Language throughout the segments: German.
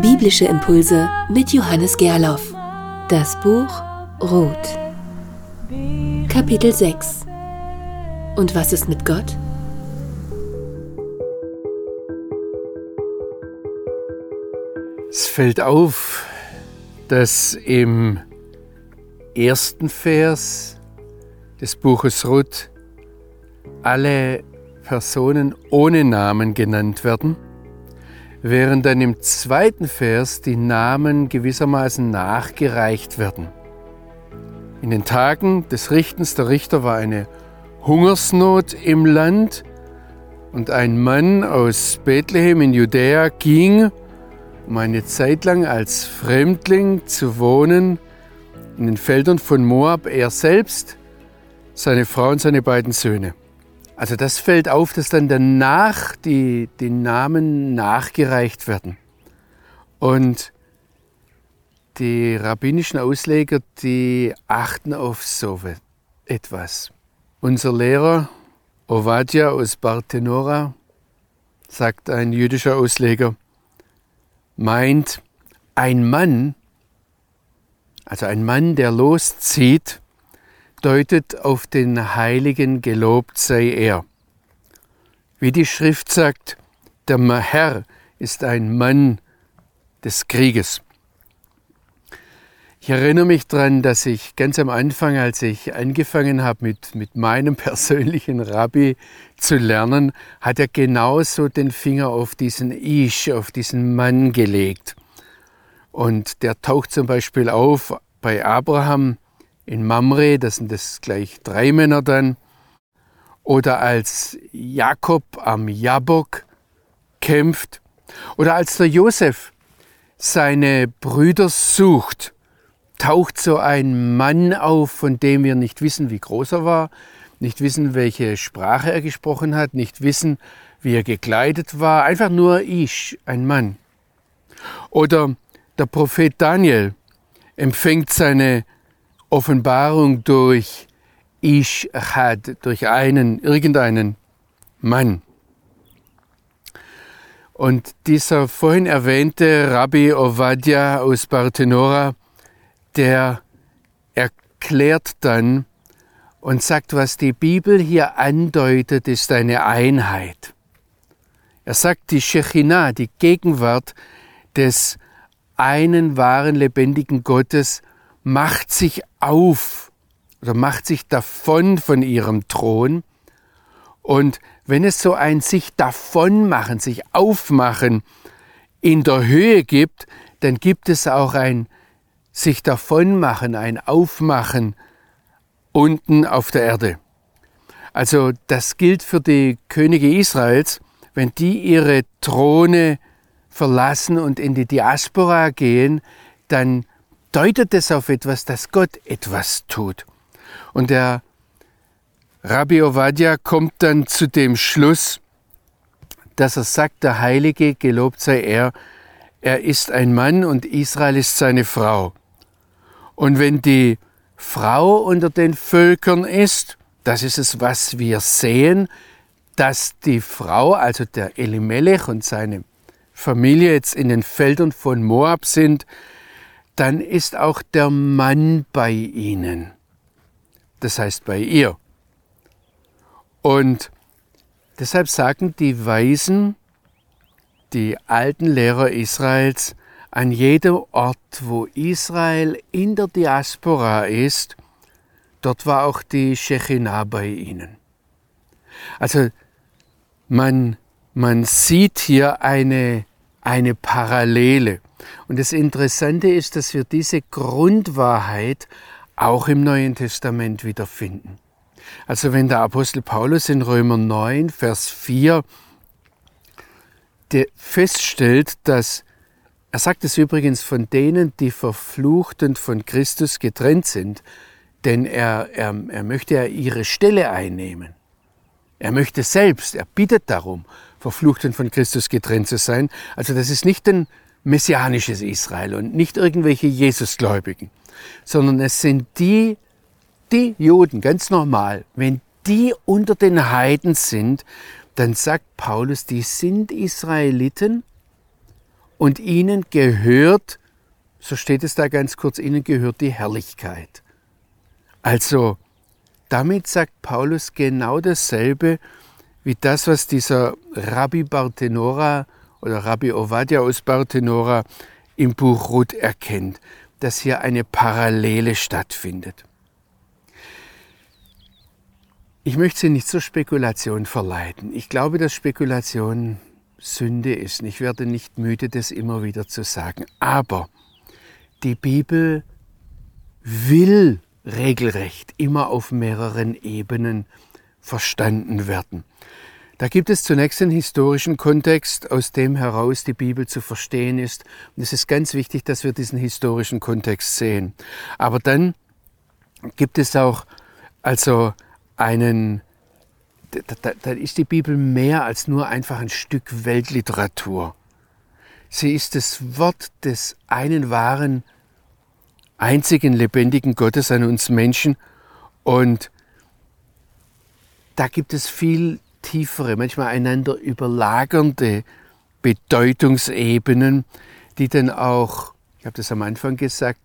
Biblische Impulse mit Johannes Gerloff. Das Buch Ruth. Kapitel 6. Und was ist mit Gott? Es fällt auf, dass im ersten Vers des Buches Ruth alle Personen ohne Namen genannt werden, während dann im zweiten Vers die Namen gewissermaßen nachgereicht werden. In den Tagen des Richtens der Richter war eine Hungersnot im Land und ein Mann aus Bethlehem in Judäa ging, um eine Zeit lang als Fremdling zu wohnen in den Feldern von Moab, er selbst, seine Frau und seine beiden Söhne. Also das fällt auf, dass dann danach die, die Namen nachgereicht werden. Und die rabbinischen Ausleger, die achten auf so etwas. Unser Lehrer Ovadia aus Bartenora, sagt ein jüdischer Ausleger, meint, ein Mann, also ein Mann, der loszieht, deutet auf den Heiligen, gelobt sei er. Wie die Schrift sagt, der Herr ist ein Mann des Krieges. Ich erinnere mich daran, dass ich ganz am Anfang, als ich angefangen habe mit, mit meinem persönlichen Rabbi zu lernen, hat er genauso den Finger auf diesen Ish, auf diesen Mann gelegt. Und der taucht zum Beispiel auf bei Abraham in Mamre, das sind das gleich drei Männer dann, oder als Jakob am Jabok kämpft, oder als der Josef seine Brüder sucht, taucht so ein Mann auf, von dem wir nicht wissen, wie groß er war, nicht wissen, welche Sprache er gesprochen hat, nicht wissen, wie er gekleidet war, einfach nur ich, ein Mann. Oder der Prophet Daniel empfängt seine Offenbarung durch Ishad, durch einen, irgendeinen Mann. Und dieser vorhin erwähnte Rabbi Ovadia aus Bartenora, der erklärt dann und sagt, was die Bibel hier andeutet, ist eine Einheit. Er sagt, die Shechinah, die Gegenwart des einen wahren lebendigen Gottes, macht sich auf oder macht sich davon von ihrem Thron. Und wenn es so ein sich davonmachen, sich aufmachen in der Höhe gibt, dann gibt es auch ein sich davonmachen, ein Aufmachen unten auf der Erde. Also das gilt für die Könige Israels, wenn die ihre Throne verlassen und in die Diaspora gehen, dann deutet es auf etwas, dass Gott etwas tut. Und der Rabbi Ovadia kommt dann zu dem Schluss, dass er sagt, der Heilige, gelobt sei er, er ist ein Mann und Israel ist seine Frau. Und wenn die Frau unter den Völkern ist, das ist es, was wir sehen, dass die Frau, also der Elimelech und seine Familie jetzt in den Feldern von Moab sind, dann ist auch der Mann bei ihnen. Das heißt bei ihr. Und deshalb sagen die Weisen, die alten Lehrer Israels, an jedem Ort, wo Israel in der Diaspora ist, dort war auch die Shechinah bei ihnen. Also man, man sieht hier eine, eine Parallele. Und das Interessante ist, dass wir diese Grundwahrheit auch im Neuen Testament wiederfinden. Also wenn der Apostel Paulus in Römer 9, Vers 4 feststellt, dass er sagt es übrigens von denen, die verflucht und von Christus getrennt sind, denn er, er, er möchte ja ihre Stelle einnehmen. Er möchte selbst, er bittet darum, verflucht und von Christus getrennt zu sein. Also das ist nicht ein messianisches Israel und nicht irgendwelche Jesusgläubigen, sondern es sind die, die Juden, ganz normal, wenn die unter den Heiden sind, dann sagt Paulus, die sind Israeliten und ihnen gehört, so steht es da ganz kurz, ihnen gehört die Herrlichkeit. Also, damit sagt Paulus genau dasselbe wie das, was dieser Rabbi Bartenora oder Rabbi Ovadia aus Bartenora im Buch Ruth erkennt, dass hier eine Parallele stattfindet. Ich möchte Sie nicht zur Spekulation verleiten. Ich glaube, dass Spekulation Sünde ist. Ich werde nicht müde, das immer wieder zu sagen. Aber die Bibel will regelrecht immer auf mehreren Ebenen verstanden werden. Da gibt es zunächst einen historischen Kontext, aus dem heraus die Bibel zu verstehen ist. Und es ist ganz wichtig, dass wir diesen historischen Kontext sehen. Aber dann gibt es auch also einen, da, ist die Bibel mehr als nur einfach ein Stück Weltliteratur. Sie ist das Wort des einen wahren einzigen lebendigen Gottes an uns Menschen. Und da gibt es viel tiefere, manchmal einander überlagernde Bedeutungsebenen, die dann auch, ich habe das am Anfang gesagt,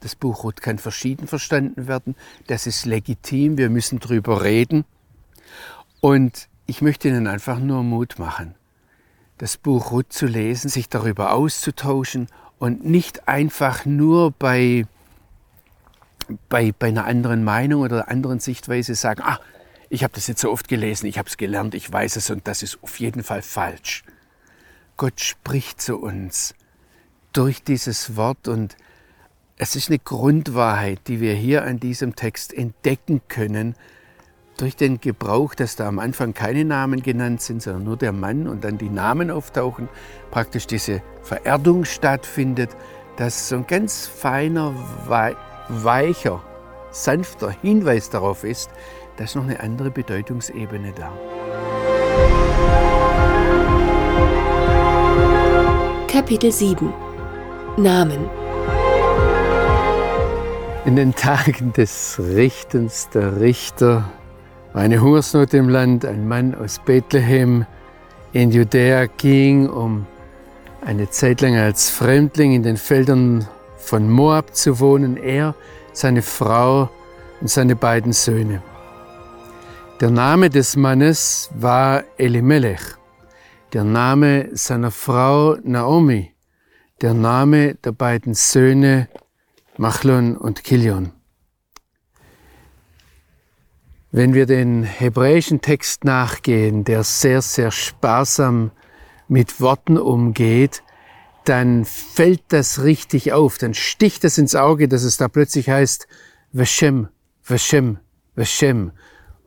das Buch Ruth kann verschieden verstanden werden. Das ist legitim, wir müssen drüber reden. Und ich möchte Ihnen einfach nur Mut machen, das Buch Ruth zu lesen, sich darüber auszutauschen und nicht einfach nur bei, bei, bei einer anderen Meinung oder einer anderen Sichtweise sagen, ah, ich habe das jetzt so oft gelesen, ich habe es gelernt, ich weiß es und das ist auf jeden Fall falsch. Gott spricht zu uns durch dieses Wort und es ist eine Grundwahrheit, die wir hier an diesem Text entdecken können, durch den Gebrauch, dass da am Anfang keine Namen genannt sind, sondern nur der Mann und dann die Namen auftauchen, praktisch diese Vererdung stattfindet, dass so ein ganz feiner, weicher, sanfter Hinweis darauf ist, dass noch eine andere Bedeutungsebene da. Kapitel 7 Namen In den Tagen des Richtens der Richter eine Hungersnot im Land. Ein Mann aus Bethlehem in Judäa ging, um eine Zeit lang als Fremdling in den Feldern von Moab zu wohnen. Er, seine Frau und seine beiden Söhne. Der Name des Mannes war Elimelech, der Name seiner Frau Naomi, der Name der beiden Söhne Machlon und Kilion. Wenn wir den hebräischen Text nachgehen, der sehr, sehr sparsam mit Worten umgeht, dann fällt das richtig auf, dann sticht es ins Auge, dass es da plötzlich heißt, Veshem, Veshem, Veshem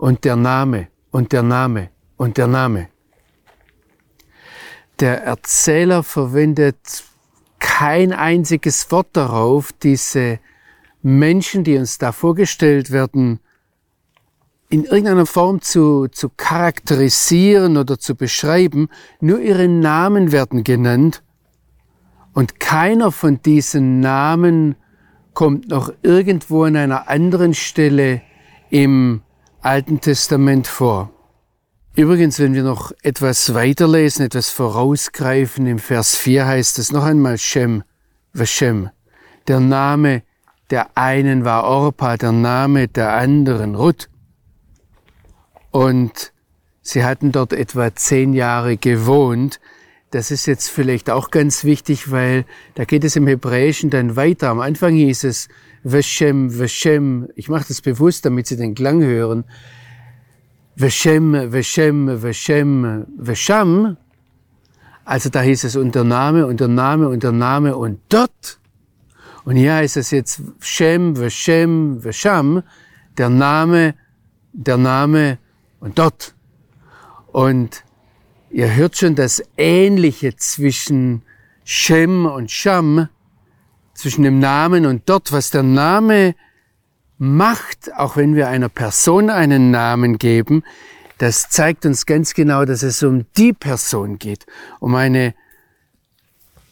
und der Name und der Name und der Name. Der Erzähler verwendet kein einziges Wort darauf, diese Menschen, die uns da vorgestellt werden, in irgendeiner Form zu, zu charakterisieren oder zu beschreiben. Nur ihre Namen werden genannt und keiner von diesen Namen kommt noch irgendwo an einer anderen Stelle im Alten Testament vor. Übrigens, wenn wir noch etwas weiterlesen, etwas vorausgreifen, im Vers 4 heißt es noch einmal Shem, Vashem. Der Name der einen war Orpa, der Name der anderen Ruth. Und sie hatten dort etwa zehn Jahre gewohnt. Das ist jetzt vielleicht auch ganz wichtig, weil da geht es im Hebräischen dann weiter. Am Anfang hieß es Veshem, Veshem. Ich mache das bewusst, damit Sie den Klang hören. Veshem, Veshem, Veshem, Vesham. Also da hieß es unter Name, unter Name, unter Name und dort. Und hier heißt es jetzt Shem, Veshem, Vesham. Der Name, der Name und dort. Und ihr hört schon das Ähnliche zwischen Shem und Sham, zwischen dem Namen und dort, was der Name macht, auch wenn wir einer Person einen Namen geben, das zeigt uns ganz genau, dass es um die Person geht, um eine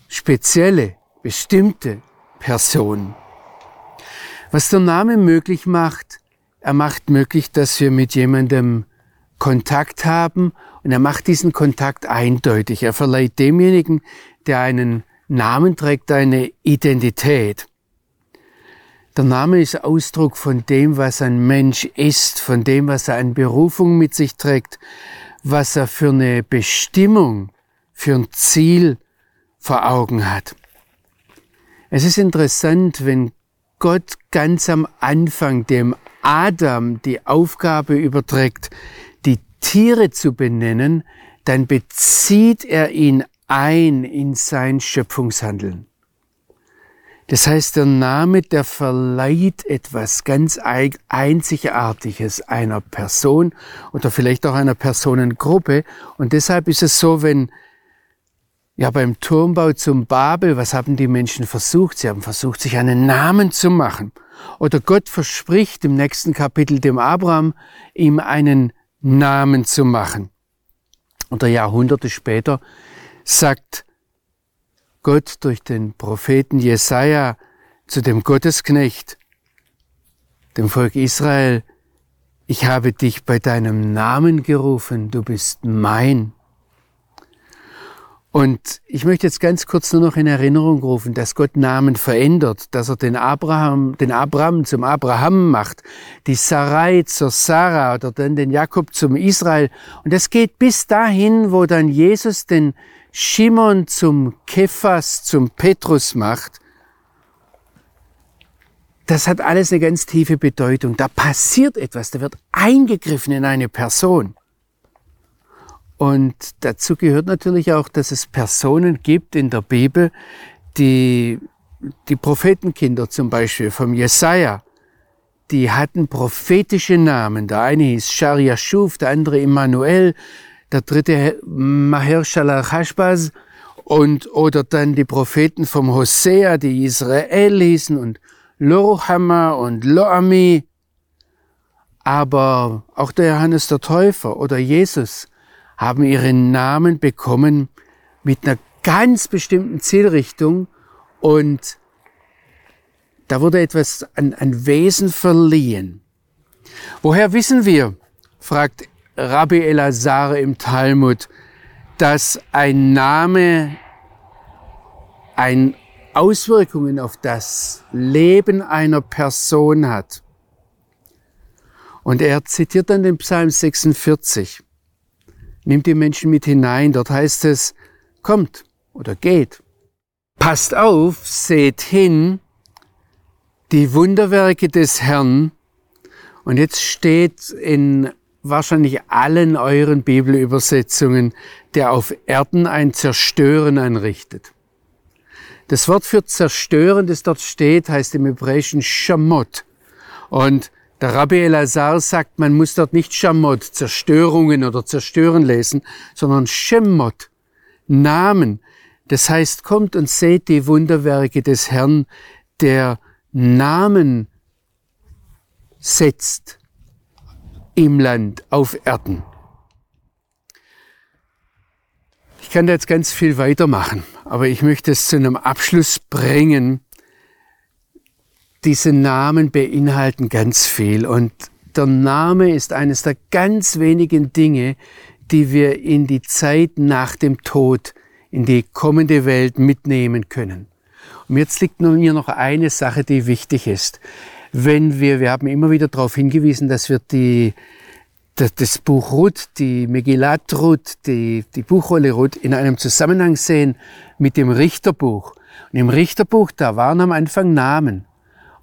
spezielle, bestimmte Person. Was der Name möglich macht, er macht möglich, dass wir mit jemandem Kontakt haben und er macht diesen Kontakt eindeutig. Er verleiht demjenigen, der einen Namen trägt, eine Identität. Der Name ist Ausdruck von dem, was ein Mensch ist, von dem, was er an Berufung mit sich trägt, was er für eine Bestimmung, für ein Ziel vor Augen hat. Es ist interessant, wenn Gott ganz am Anfang dem Adam die Aufgabe überträgt, die Tiere zu benennen, dann bezieht er ihn ein in sein Schöpfungshandeln. Das heißt, der Name, der verleiht etwas ganz Einzigartiges einer Person oder vielleicht auch einer Personengruppe. Und deshalb ist es so, wenn ja beim Turmbau zum Babel, was haben die Menschen versucht? Sie haben versucht, sich einen Namen zu machen. Oder Gott verspricht im nächsten Kapitel dem Abraham, ihm einen Namen zu machen. Und Jahrhunderte später sagt Gott durch den Propheten Jesaja zu dem Gottesknecht, dem Volk Israel, ich habe dich bei deinem Namen gerufen, du bist mein. Und ich möchte jetzt ganz kurz nur noch in Erinnerung rufen, dass Gott Namen verändert, dass er den Abraham, den Abraham zum Abraham macht, die Sarai zur Sarah oder dann den Jakob zum Israel. Und das geht bis dahin, wo dann Jesus den Shimon zum Kephas, zum Petrus macht, das hat alles eine ganz tiefe Bedeutung. Da passiert etwas, da wird eingegriffen in eine Person. Und dazu gehört natürlich auch, dass es Personen gibt in der Bibel, die, die Prophetenkinder zum Beispiel vom Jesaja, die hatten prophetische Namen. Der eine hieß Sharia Shuf, der andere Immanuel, der dritte Maher Shalach und oder dann die Propheten vom Hosea, die Israel hießen und Loruhama und Loami. Aber auch der Johannes der Täufer oder Jesus haben ihren Namen bekommen mit einer ganz bestimmten Zielrichtung und da wurde etwas an, an Wesen verliehen. Woher wissen wir, fragt Rabbi Elazar im Talmud, dass ein Name ein Auswirkungen auf das Leben einer Person hat. Und er zitiert dann den Psalm 46, nimmt die Menschen mit hinein, dort heißt es, kommt oder geht, passt auf, seht hin, die Wunderwerke des Herrn, und jetzt steht in wahrscheinlich allen euren Bibelübersetzungen, der auf Erden ein Zerstören anrichtet. Das Wort für zerstören, das dort steht, heißt im Hebräischen Shamot. Und der Rabbi Elazar sagt, man muss dort nicht Shamot, Zerstörungen oder Zerstören lesen, sondern Shemot, Namen. Das heißt, kommt und seht die Wunderwerke des Herrn, der Namen setzt im Land, auf Erden. Ich kann da jetzt ganz viel weitermachen, aber ich möchte es zu einem Abschluss bringen. Diese Namen beinhalten ganz viel und der Name ist eines der ganz wenigen Dinge, die wir in die Zeit nach dem Tod, in die kommende Welt mitnehmen können. Und jetzt liegt mir noch eine Sache, die wichtig ist wenn wir, wir haben immer wieder darauf hingewiesen, dass wir die, das Buch Ruth, die Megillat Ruth, die, die Buchrolle Ruth in einem Zusammenhang sehen mit dem Richterbuch. Und im Richterbuch, da waren am Anfang Namen.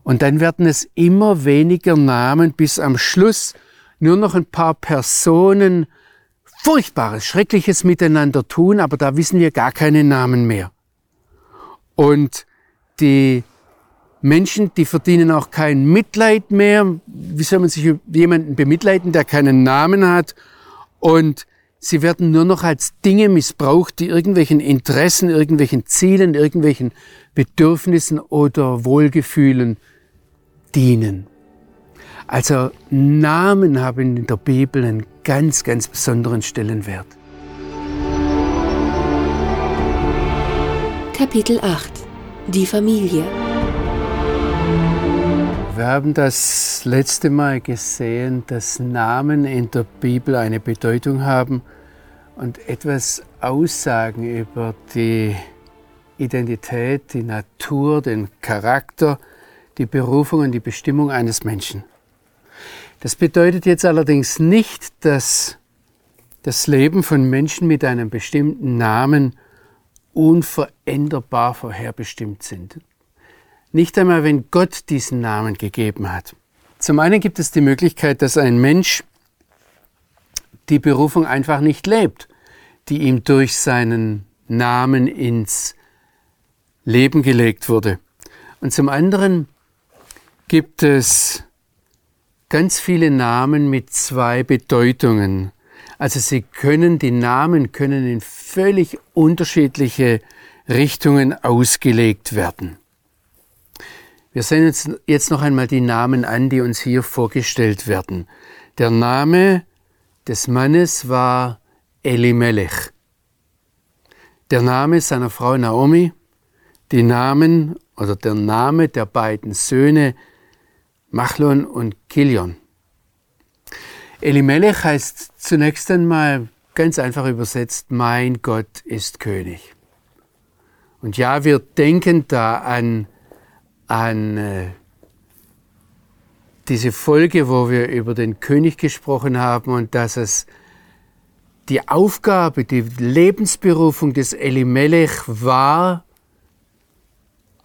Und dann werden es immer weniger Namen, bis am Schluss nur noch ein paar Personen Furchtbares, Schreckliches miteinander tun, aber da wissen wir gar keine Namen mehr. Und die Menschen, die verdienen auch kein Mitleid mehr. Wie soll man sich jemanden bemitleiden, der keinen Namen hat? Und sie werden nur noch als Dinge missbraucht, die irgendwelchen Interessen, irgendwelchen Zielen, irgendwelchen Bedürfnissen oder Wohlgefühlen dienen. Also Namen haben in der Bibel einen ganz, ganz besonderen Stellenwert. Kapitel 8 Die Familie wir haben das letzte Mal gesehen, dass Namen in der Bibel eine Bedeutung haben und etwas aussagen über die Identität, die Natur, den Charakter, die Berufung und die Bestimmung eines Menschen. Das bedeutet jetzt allerdings nicht, dass das Leben von Menschen mit einem bestimmten Namen unveränderbar vorherbestimmt sind. Nicht einmal, wenn Gott diesen Namen gegeben hat. Zum einen gibt es die Möglichkeit, dass ein Mensch die Berufung einfach nicht lebt, die ihm durch seinen Namen ins Leben gelegt wurde. Und zum anderen gibt es ganz viele Namen mit zwei Bedeutungen. Also sie können, die Namen können in völlig unterschiedliche Richtungen ausgelegt werden. Wir sehen uns jetzt noch einmal die Namen an, die uns hier vorgestellt werden. Der Name des Mannes war Elimelech. Der Name seiner Frau Naomi, die Namen oder der Name der beiden Söhne Machlon und Kilion. Elimelech heißt zunächst einmal ganz einfach übersetzt, mein Gott ist König. Und ja, wir denken da an, an äh, diese Folge, wo wir über den König gesprochen haben und dass es die Aufgabe, die Lebensberufung des Elimelech war,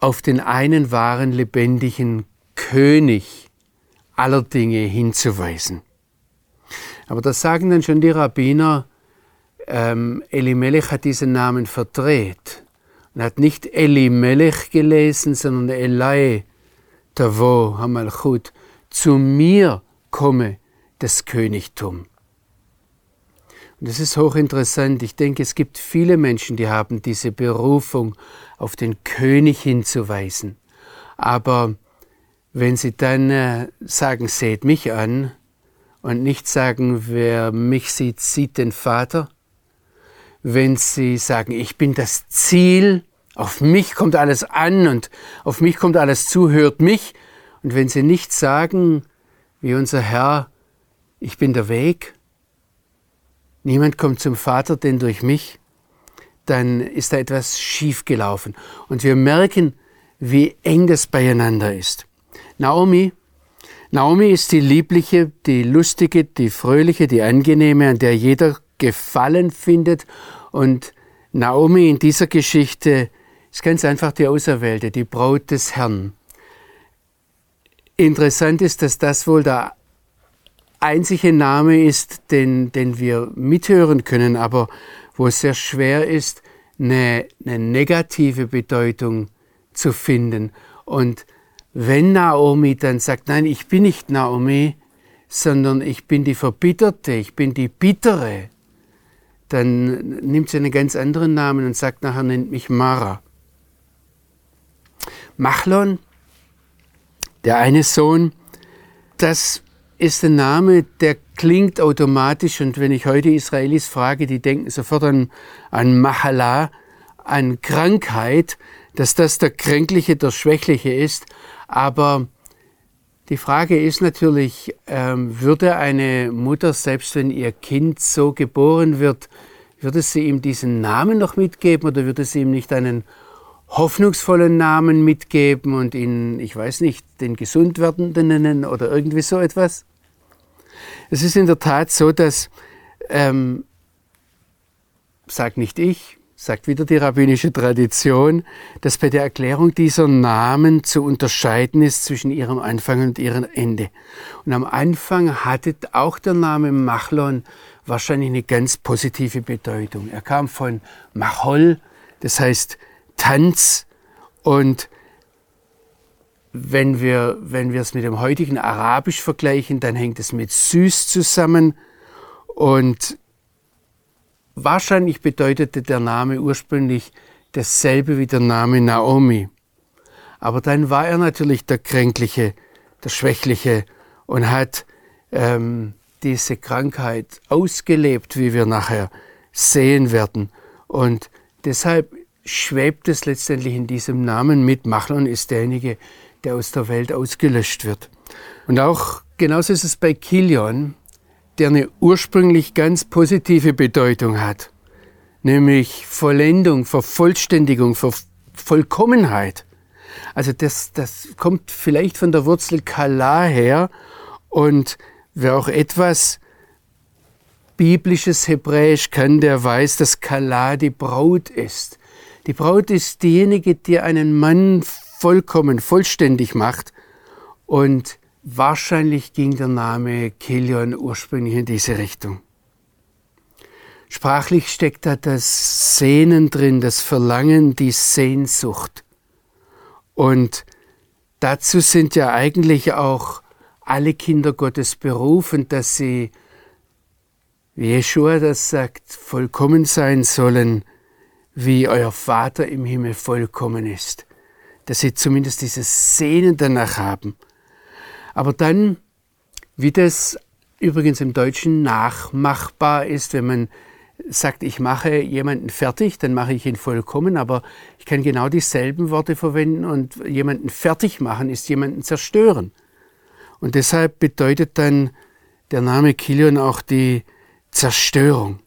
auf den einen wahren lebendigen König aller Dinge hinzuweisen. Aber das sagen dann schon die Rabbiner, ähm, Elimelech hat diesen Namen verdreht und hat nicht Elimelech gelesen, sondern Elai Tavo Hamalchut, zu mir komme das Königtum. Und das ist hochinteressant. Ich denke, es gibt viele Menschen, die haben diese Berufung, auf den König hinzuweisen. Aber wenn sie dann äh, sagen, seht mich an, und nicht sagen, wer mich sieht, sieht den Vater. Wenn sie sagen, ich bin das Ziel, auf mich kommt alles an und auf mich kommt alles zu, hört mich. Und wenn sie nicht sagen, wie unser Herr, ich bin der Weg, niemand kommt zum Vater, denn durch mich, dann ist da etwas schiefgelaufen. Und wir merken, wie eng das beieinander ist. Naomi Naomi ist die liebliche, die lustige, die fröhliche, die angenehme, an der jeder Gefallen findet. Und Naomi in dieser Geschichte ist ganz einfach die Auserwählte, die Braut des Herrn. Interessant ist, dass das wohl der einzige Name ist, den, den wir mithören können, aber wo es sehr schwer ist, eine, eine negative Bedeutung zu finden. Und wenn Naomi dann sagt, nein, ich bin nicht Naomi, sondern ich bin die Verbitterte, ich bin die Bittere, dann nimmt sie einen ganz anderen Namen und sagt nachher, nennt mich Mara. Machlon, der eine Sohn, das ist ein Name, der klingt automatisch und wenn ich heute Israelis frage, die denken sofort an, an Mahala, an Krankheit, dass das der Kränkliche, der Schwächliche ist. Aber die Frage ist natürlich, ähm, würde eine Mutter, selbst wenn ihr Kind so geboren wird, würde sie ihm diesen Namen noch mitgeben oder würde sie ihm nicht einen hoffnungsvollen Namen mitgeben und ihn, ich weiß nicht, den gesund werdenden nennen oder irgendwie so etwas? Es ist in der Tat so, dass, ähm, sag nicht ich, sagt wieder die rabbinische Tradition, dass bei der Erklärung dieser Namen zu unterscheiden ist zwischen ihrem Anfang und ihrem Ende. Und am Anfang hatte auch der Name Machlon wahrscheinlich eine ganz positive Bedeutung. Er kam von Machol, das heißt Tanz, und wenn wir, wenn wir es mit dem heutigen Arabisch vergleichen, dann hängt es mit süß zusammen und Wahrscheinlich bedeutete der Name ursprünglich dasselbe wie der Name Naomi. Aber dann war er natürlich der Kränkliche, der Schwächliche und hat ähm, diese Krankheit ausgelebt, wie wir nachher sehen werden. Und deshalb schwebt es letztendlich in diesem Namen mit. Machlon ist derjenige, der aus der Welt ausgelöscht wird. Und auch genauso ist es bei Kilion der eine ursprünglich ganz positive Bedeutung hat, nämlich Vollendung, Vervollständigung, Ver Vollkommenheit. Also das, das kommt vielleicht von der Wurzel Kala her und wer auch etwas biblisches Hebräisch kann, der weiß, dass Kala die Braut ist. Die Braut ist diejenige, die einen Mann vollkommen, vollständig macht. Und wahrscheinlich ging der Name Kilion ursprünglich in diese Richtung. Sprachlich steckt da das Sehnen drin, das Verlangen, die Sehnsucht. Und dazu sind ja eigentlich auch alle Kinder Gottes berufen, dass sie, wie Jeschua das sagt, vollkommen sein sollen, wie euer Vater im Himmel vollkommen ist. Dass sie zumindest dieses Sehnen danach haben. Aber dann, wie das übrigens im Deutschen nachmachbar ist, wenn man sagt, ich mache jemanden fertig, dann mache ich ihn vollkommen, aber ich kann genau dieselben Worte verwenden und jemanden fertig machen ist jemanden zerstören. Und deshalb bedeutet dann der Name Kilion auch die Zerstörung.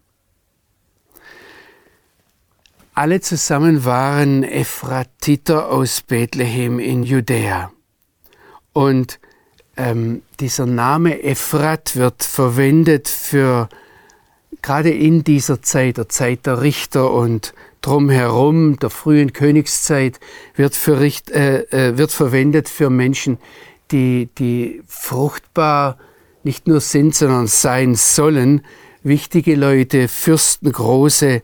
Alle zusammen waren Ephratiter aus Bethlehem in Judäa. Und ähm, dieser Name Ephrat wird verwendet für gerade in dieser Zeit, der Zeit der Richter und drumherum, der frühen Königszeit, wird, für, äh, äh, wird verwendet für Menschen, die, die fruchtbar nicht nur sind, sondern sein sollen. Wichtige Leute, Fürsten, Große,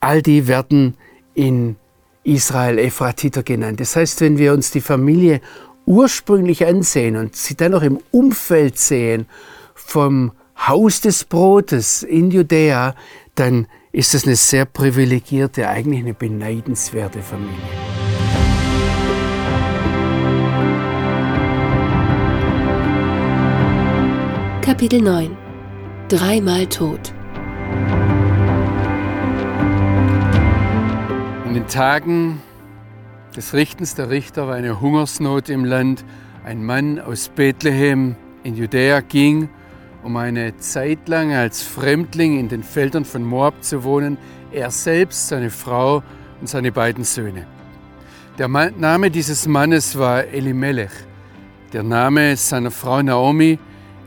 all die werden in Israel Ephratiter genannt. Das heißt, wenn wir uns die Familie ursprünglich ansehen und sie dann noch im Umfeld sehen vom Haus des Brotes in Judäa, dann ist es eine sehr privilegierte, eigentlich eine beneidenswerte Familie. Kapitel 9 Dreimal tot In den Tagen des Richtens der Richter war eine Hungersnot im Land. Ein Mann aus Bethlehem in Judäa ging um eine Zeit lang als Fremdling in den Feldern von Moab zu wohnen, er selbst, seine Frau und seine beiden Söhne. Der Name dieses Mannes war Elimelech, der Name seiner Frau Naomi,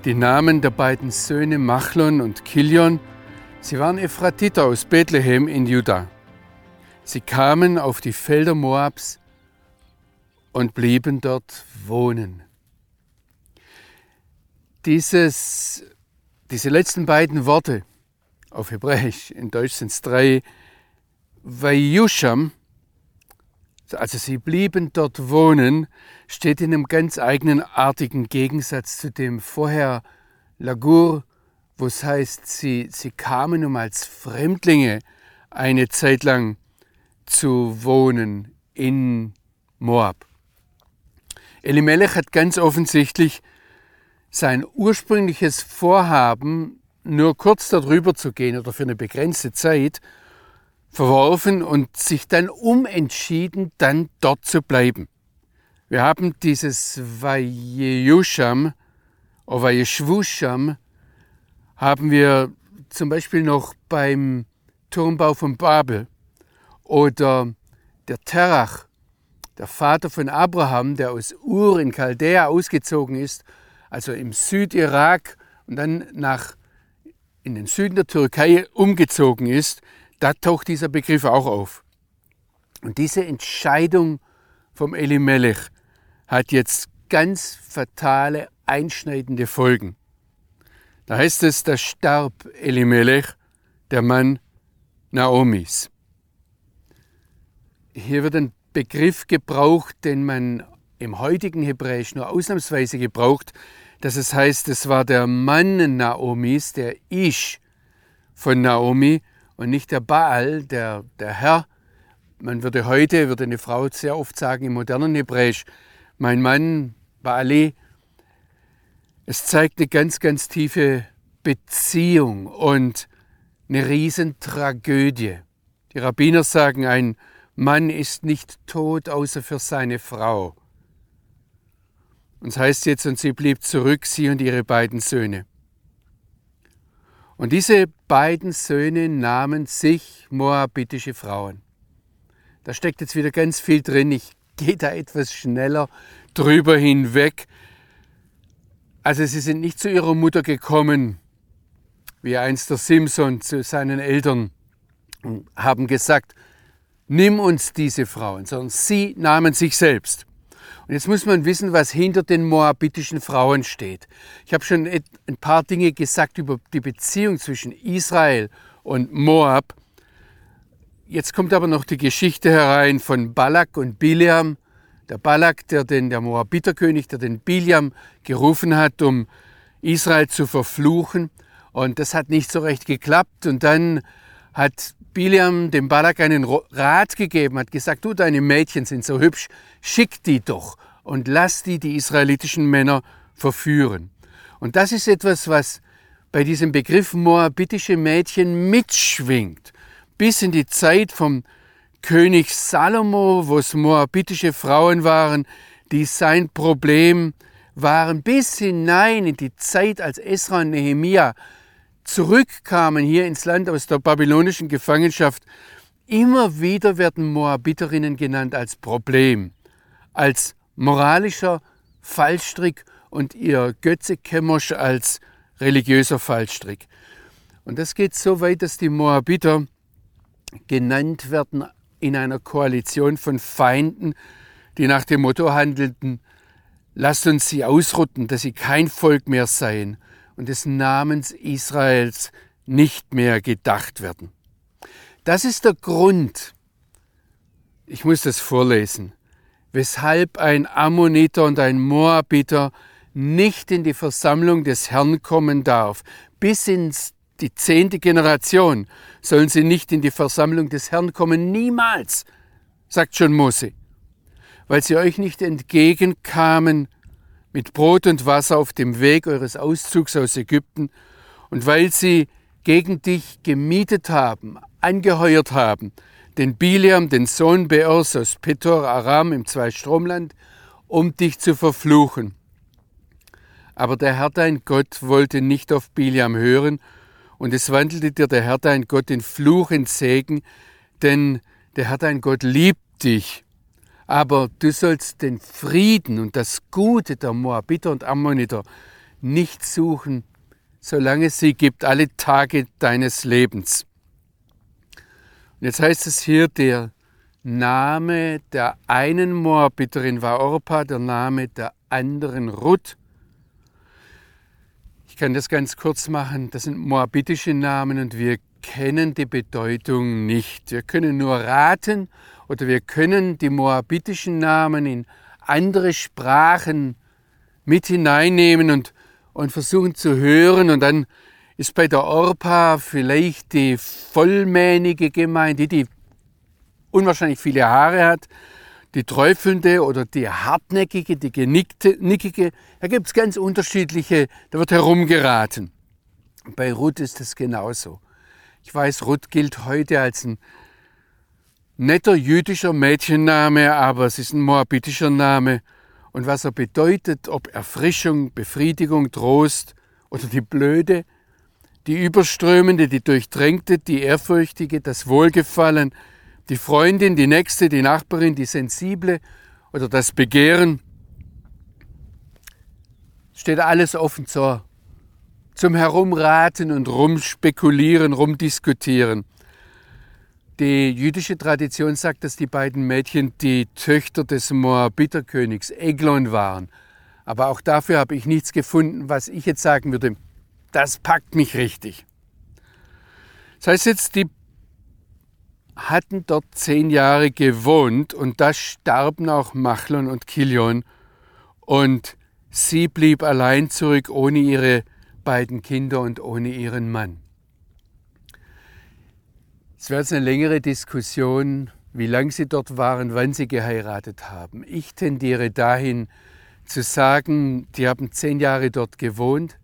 die Namen der beiden Söhne Machlon und Kilion. Sie waren Ephratiter aus Bethlehem in Juda. Sie kamen auf die Felder Moabs und blieben dort wohnen. Dieses, diese letzten beiden Worte auf Hebräisch, in Deutsch sind es drei, Vayusham, also sie blieben dort wohnen, steht in einem ganz eigenen artigen Gegensatz zu dem vorher Lagur, wo es heißt, sie, sie kamen, um als Fremdlinge eine Zeit lang zu wohnen in Moab. Elimelech hat ganz offensichtlich sein ursprüngliches Vorhaben, nur kurz darüber zu gehen oder für eine begrenzte Zeit, verworfen und sich dann umentschieden, dann dort zu bleiben. Wir haben dieses Vajejusham oder Vajeschwusham haben wir zum Beispiel noch beim Turmbau von Babel oder der Terach, der Vater von Abraham, der aus Ur in Chaldea ausgezogen ist also im Südirak und dann nach in den Süden der Türkei umgezogen ist, da taucht dieser Begriff auch auf. Und diese Entscheidung vom Elimelech hat jetzt ganz fatale, einschneidende Folgen. Da heißt es, da starb Elimelech, der Mann Naomis. Hier wird ein Begriff gebraucht, den man im heutigen Hebräisch nur ausnahmsweise gebraucht, dass es heißt, es war der Mann Naomis, der Ish von Naomi und nicht der Baal, der, der Herr. Man würde heute, würde eine Frau sehr oft sagen im modernen Hebräisch, mein Mann Baali. Es zeigt eine ganz, ganz tiefe Beziehung und eine Riesentragödie. Die Rabbiner sagen, ein Mann ist nicht tot, außer für seine Frau. Und es heißt jetzt, und sie blieb zurück, sie und ihre beiden Söhne. Und diese beiden Söhne nahmen sich moabitische Frauen. Da steckt jetzt wieder ganz viel drin. Ich gehe da etwas schneller drüber hinweg. Also sie sind nicht zu ihrer Mutter gekommen, wie einst der Simson zu seinen Eltern und haben gesagt, nimm uns diese Frauen, sondern sie nahmen sich selbst. Und jetzt muss man wissen, was hinter den moabitischen Frauen steht. Ich habe schon ein paar Dinge gesagt über die Beziehung zwischen Israel und Moab. Jetzt kommt aber noch die Geschichte herein von Balak und Biliam. Der Balak, der den, der Moabiterkönig, der den Biliam gerufen hat, um Israel zu verfluchen. Und das hat nicht so recht geklappt. Und dann hat Biliam dem Balak einen Rat gegeben, hat gesagt, du, deine Mädchen sind so hübsch, schick die doch und lass die die israelitischen Männer verführen. Und das ist etwas, was bei diesem Begriff moabitische Mädchen mitschwingt, bis in die Zeit vom König Salomo, wo es moabitische Frauen waren, die sein Problem waren, bis hinein in die Zeit, als Esra und Nehemia zurückkamen hier ins Land aus der babylonischen Gefangenschaft, immer wieder werden Moabiterinnen genannt als Problem, als moralischer Fallstrick und ihr Götze Chemosh als religiöser Fallstrick. Und das geht so weit, dass die Moabiter genannt werden in einer Koalition von Feinden, die nach dem Motto handelten, lasst uns sie ausrotten, dass sie kein Volk mehr seien und des Namens Israels nicht mehr gedacht werden. Das ist der Grund, ich muss das vorlesen, weshalb ein Ammoniter und ein Moabiter nicht in die Versammlung des Herrn kommen darf. Bis ins die zehnte Generation sollen sie nicht in die Versammlung des Herrn kommen, niemals, sagt schon Mose, weil sie euch nicht entgegenkamen, mit Brot und Wasser auf dem Weg eures Auszugs aus Ägypten und weil sie gegen dich gemietet haben, angeheuert haben, den Biliam, den Sohn Beors aus Petor Aram im Zweistromland, um dich zu verfluchen. Aber der Herr dein Gott wollte nicht auf Biliam hören, und es wandelte dir der Herr dein Gott den Fluch in Segen, denn der Herr dein Gott liebt dich aber du sollst den Frieden und das Gute der Moabiter und Ammoniter nicht suchen, solange es sie gibt, alle Tage deines Lebens. Und jetzt heißt es hier, der Name der einen Moabiterin war Orpa, der Name der anderen Ruth. Ich kann das ganz kurz machen. Das sind moabitische Namen und wir kennen die Bedeutung nicht. Wir können nur raten oder wir können die moabitischen Namen in andere Sprachen mit hineinnehmen und, und versuchen zu hören. Und dann ist bei der Orpa vielleicht die vollmähnige Gemeinde, die unwahrscheinlich viele Haare hat, die träufelnde oder die hartnäckige, die genickige. Da gibt es ganz unterschiedliche, da wird herumgeraten. Bei Ruth ist es genauso. Ich weiß, Ruth gilt heute als ein netter jüdischer Mädchenname, aber es ist ein moabitischer Name. Und was er bedeutet, ob Erfrischung, Befriedigung, Trost oder die Blöde, die Überströmende, die Durchdrängte, die Ehrfürchtige, das Wohlgefallen, die Freundin, die Nächste, die Nachbarin, die Sensible oder das Begehren, steht alles offen zur, zum Herumraten und Rumspekulieren, Rumdiskutieren. Die jüdische Tradition sagt, dass die beiden Mädchen die Töchter des Moabiterkönigs Eglon waren. Aber auch dafür habe ich nichts gefunden, was ich jetzt sagen würde. Das packt mich richtig. Das heißt jetzt, die hatten dort zehn Jahre gewohnt und da starben auch Machlon und Kilion und sie blieb allein zurück ohne ihre beiden Kinder und ohne ihren Mann. Es wäre jetzt eine längere Diskussion, wie lange sie dort waren, wann sie geheiratet haben. Ich tendiere dahin zu sagen, die haben zehn Jahre dort gewohnt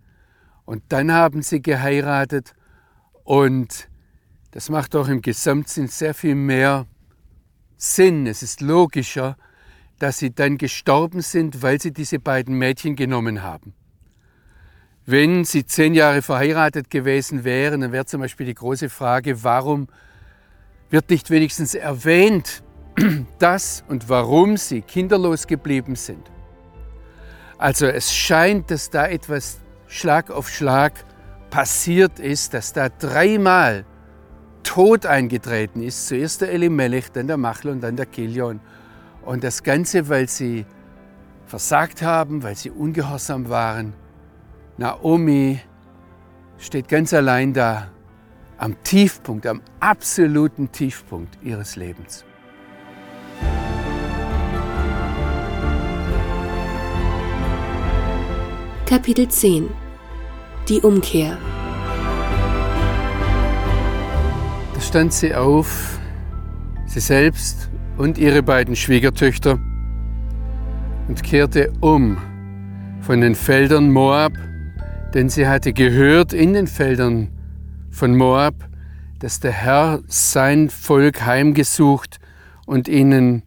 und dann haben sie geheiratet und das macht auch im Gesamtsinn sehr viel mehr Sinn. Es ist logischer, dass sie dann gestorben sind, weil sie diese beiden Mädchen genommen haben. Wenn sie zehn Jahre verheiratet gewesen wären, dann wäre zum Beispiel die große Frage, warum wird nicht wenigstens erwähnt, das und warum sie kinderlos geblieben sind. Also es scheint, dass da etwas Schlag auf Schlag passiert ist, dass da dreimal Tod eingetreten ist. Zuerst der Elimelech, dann der Machl und dann der Kilion. Und das Ganze, weil sie versagt haben, weil sie ungehorsam waren. Naomi steht ganz allein da am Tiefpunkt, am absoluten Tiefpunkt ihres Lebens. Kapitel 10 Die Umkehr Da stand sie auf, sie selbst und ihre beiden Schwiegertöchter, und kehrte um von den Feldern Moab, denn sie hatte gehört in den Feldern von Moab, dass der Herr sein Volk heimgesucht und ihnen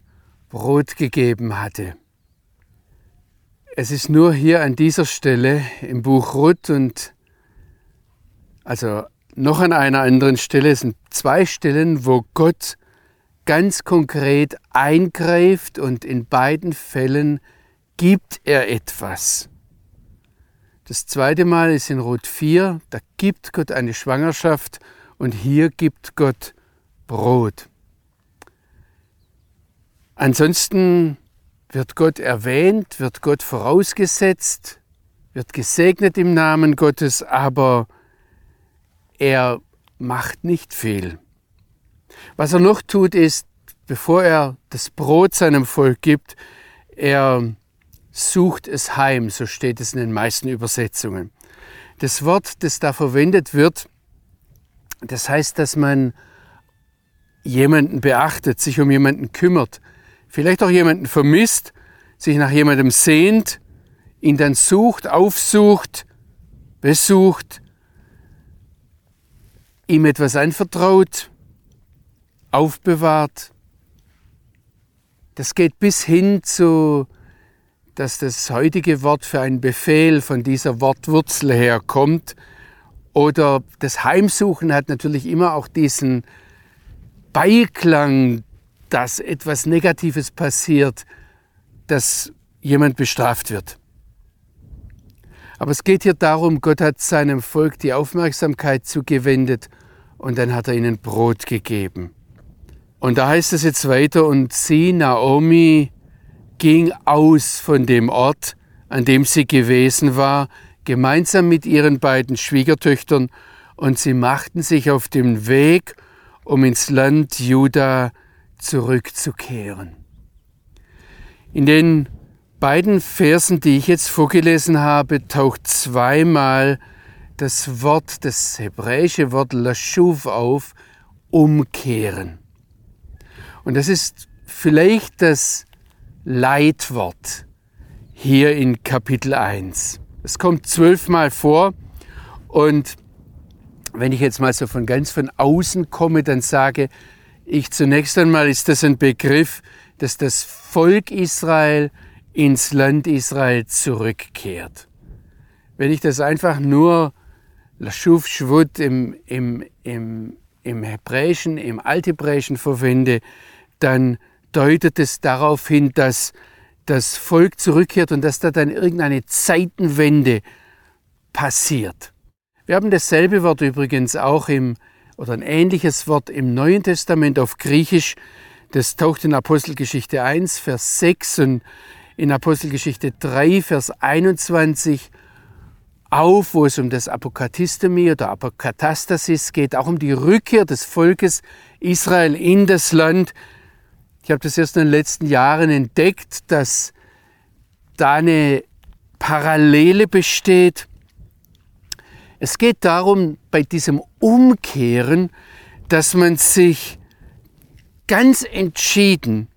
Brot gegeben hatte. Es ist nur hier an dieser Stelle im Buch Ruth und also noch an einer anderen Stelle, es sind zwei Stellen, wo Gott ganz konkret eingreift und in beiden Fällen gibt er etwas. Das zweite Mal ist in Rot 4, da gibt Gott eine Schwangerschaft und hier gibt Gott Brot. Ansonsten wird Gott erwähnt, wird Gott vorausgesetzt, wird gesegnet im Namen Gottes, aber er macht nicht viel. Was er noch tut, ist, bevor er das Brot seinem Volk gibt, er sucht es heim, so steht es in den meisten Übersetzungen. Das Wort, das da verwendet wird, das heißt, dass man jemanden beachtet, sich um jemanden kümmert, vielleicht auch jemanden vermisst, sich nach jemandem sehnt, ihn dann sucht, aufsucht, besucht, ihm etwas anvertraut, aufbewahrt. Das geht bis hin zu dass das heutige Wort für einen Befehl von dieser Wortwurzel herkommt. Oder das Heimsuchen hat natürlich immer auch diesen Beiklang, dass etwas Negatives passiert, dass jemand bestraft wird. Aber es geht hier darum, Gott hat seinem Volk die Aufmerksamkeit zugewendet und dann hat er ihnen Brot gegeben. Und da heißt es jetzt weiter, und sie, Naomi, ging aus von dem Ort, an dem sie gewesen war, gemeinsam mit ihren beiden Schwiegertöchtern, und sie machten sich auf den Weg, um ins Land Juda zurückzukehren. In den beiden Versen, die ich jetzt vorgelesen habe, taucht zweimal das Wort, das hebräische Wort Lashuv auf, umkehren. Und das ist vielleicht das Leitwort hier in Kapitel 1. Es kommt zwölfmal vor und wenn ich jetzt mal so von ganz von außen komme, dann sage ich zunächst einmal, ist das ein Begriff, dass das Volk Israel ins Land Israel zurückkehrt. Wenn ich das einfach nur Lashuv Shvut im, im, im, im Hebräischen, im Althebräischen verwende, dann deutet es darauf hin, dass das Volk zurückkehrt und dass da dann irgendeine Zeitenwende passiert. Wir haben dasselbe Wort übrigens auch im, oder ein ähnliches Wort im Neuen Testament auf Griechisch. Das taucht in Apostelgeschichte 1, Vers 6 und in Apostelgeschichte 3, Vers 21 auf, wo es um das Apokatistomie oder Apokatastasis geht, auch um die Rückkehr des Volkes Israel in das Land, ich habe das erst in den letzten Jahren entdeckt, dass da eine Parallele besteht. Es geht darum, bei diesem Umkehren, dass man sich ganz entschieden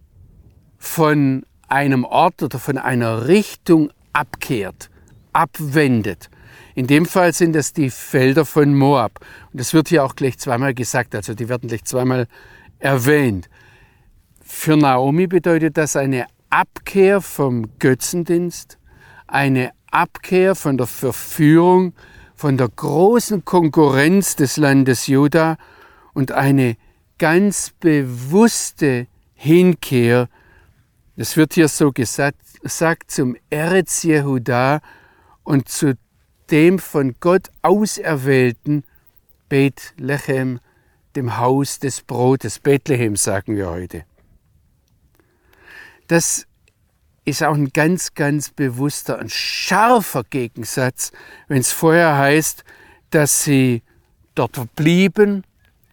von einem Ort oder von einer Richtung abkehrt, abwendet. In dem Fall sind das die Felder von Moab. Und das wird hier auch gleich zweimal gesagt, also die werden gleich zweimal erwähnt. Für Naomi bedeutet das eine Abkehr vom Götzendienst, eine Abkehr von der Verführung, von der großen Konkurrenz des Landes Juda und eine ganz bewusste Hinkehr, das wird hier so gesagt, sagt, zum Eretz Jehuda und zu dem von Gott auserwählten Bethlehem, dem Haus des Brotes, Bethlehem sagen wir heute. Das ist auch ein ganz, ganz bewusster und scharfer Gegensatz, wenn es vorher heißt, dass sie dort blieben,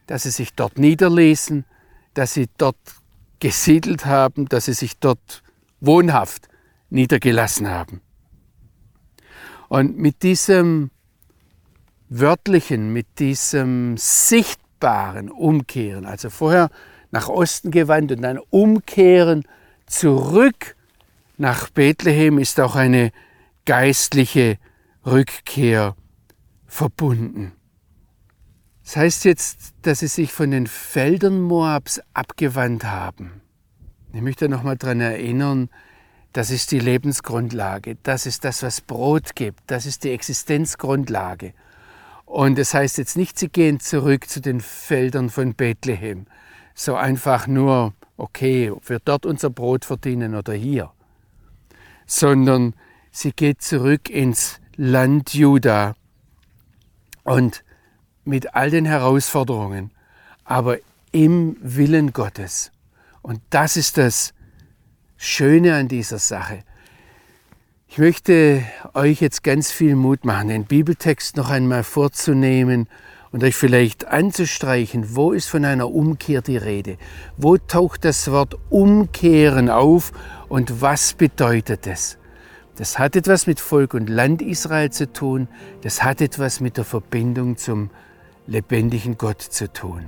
dass sie sich dort niederließen, dass sie dort gesiedelt haben, dass sie sich dort wohnhaft niedergelassen haben. Und mit diesem wörtlichen, mit diesem sichtbaren Umkehren, also vorher nach Osten gewandt und dann umkehren zurück nach Bethlehem, ist auch eine geistliche Rückkehr verbunden. Das heißt jetzt, dass sie sich von den Feldern Moabs abgewandt haben. Ich möchte noch mal daran erinnern, das ist die Lebensgrundlage, das ist das, was Brot gibt, das ist die Existenzgrundlage. Und das heißt jetzt nicht, sie gehen zurück zu den Feldern von Bethlehem, so einfach nur, okay, ob wir dort unser Brot verdienen oder hier, sondern sie geht zurück ins Land Juda und mit all den Herausforderungen, aber im Willen Gottes. Und das ist das Schöne an dieser Sache. Ich möchte euch jetzt ganz viel Mut machen, den Bibeltext noch einmal vorzunehmen und euch vielleicht anzustreichen, wo ist von einer Umkehr die Rede? Wo taucht das Wort Umkehren auf und was bedeutet es? Das hat etwas mit Volk und Land Israel zu tun, das hat etwas mit der Verbindung zum lebendigen Gott zu tun.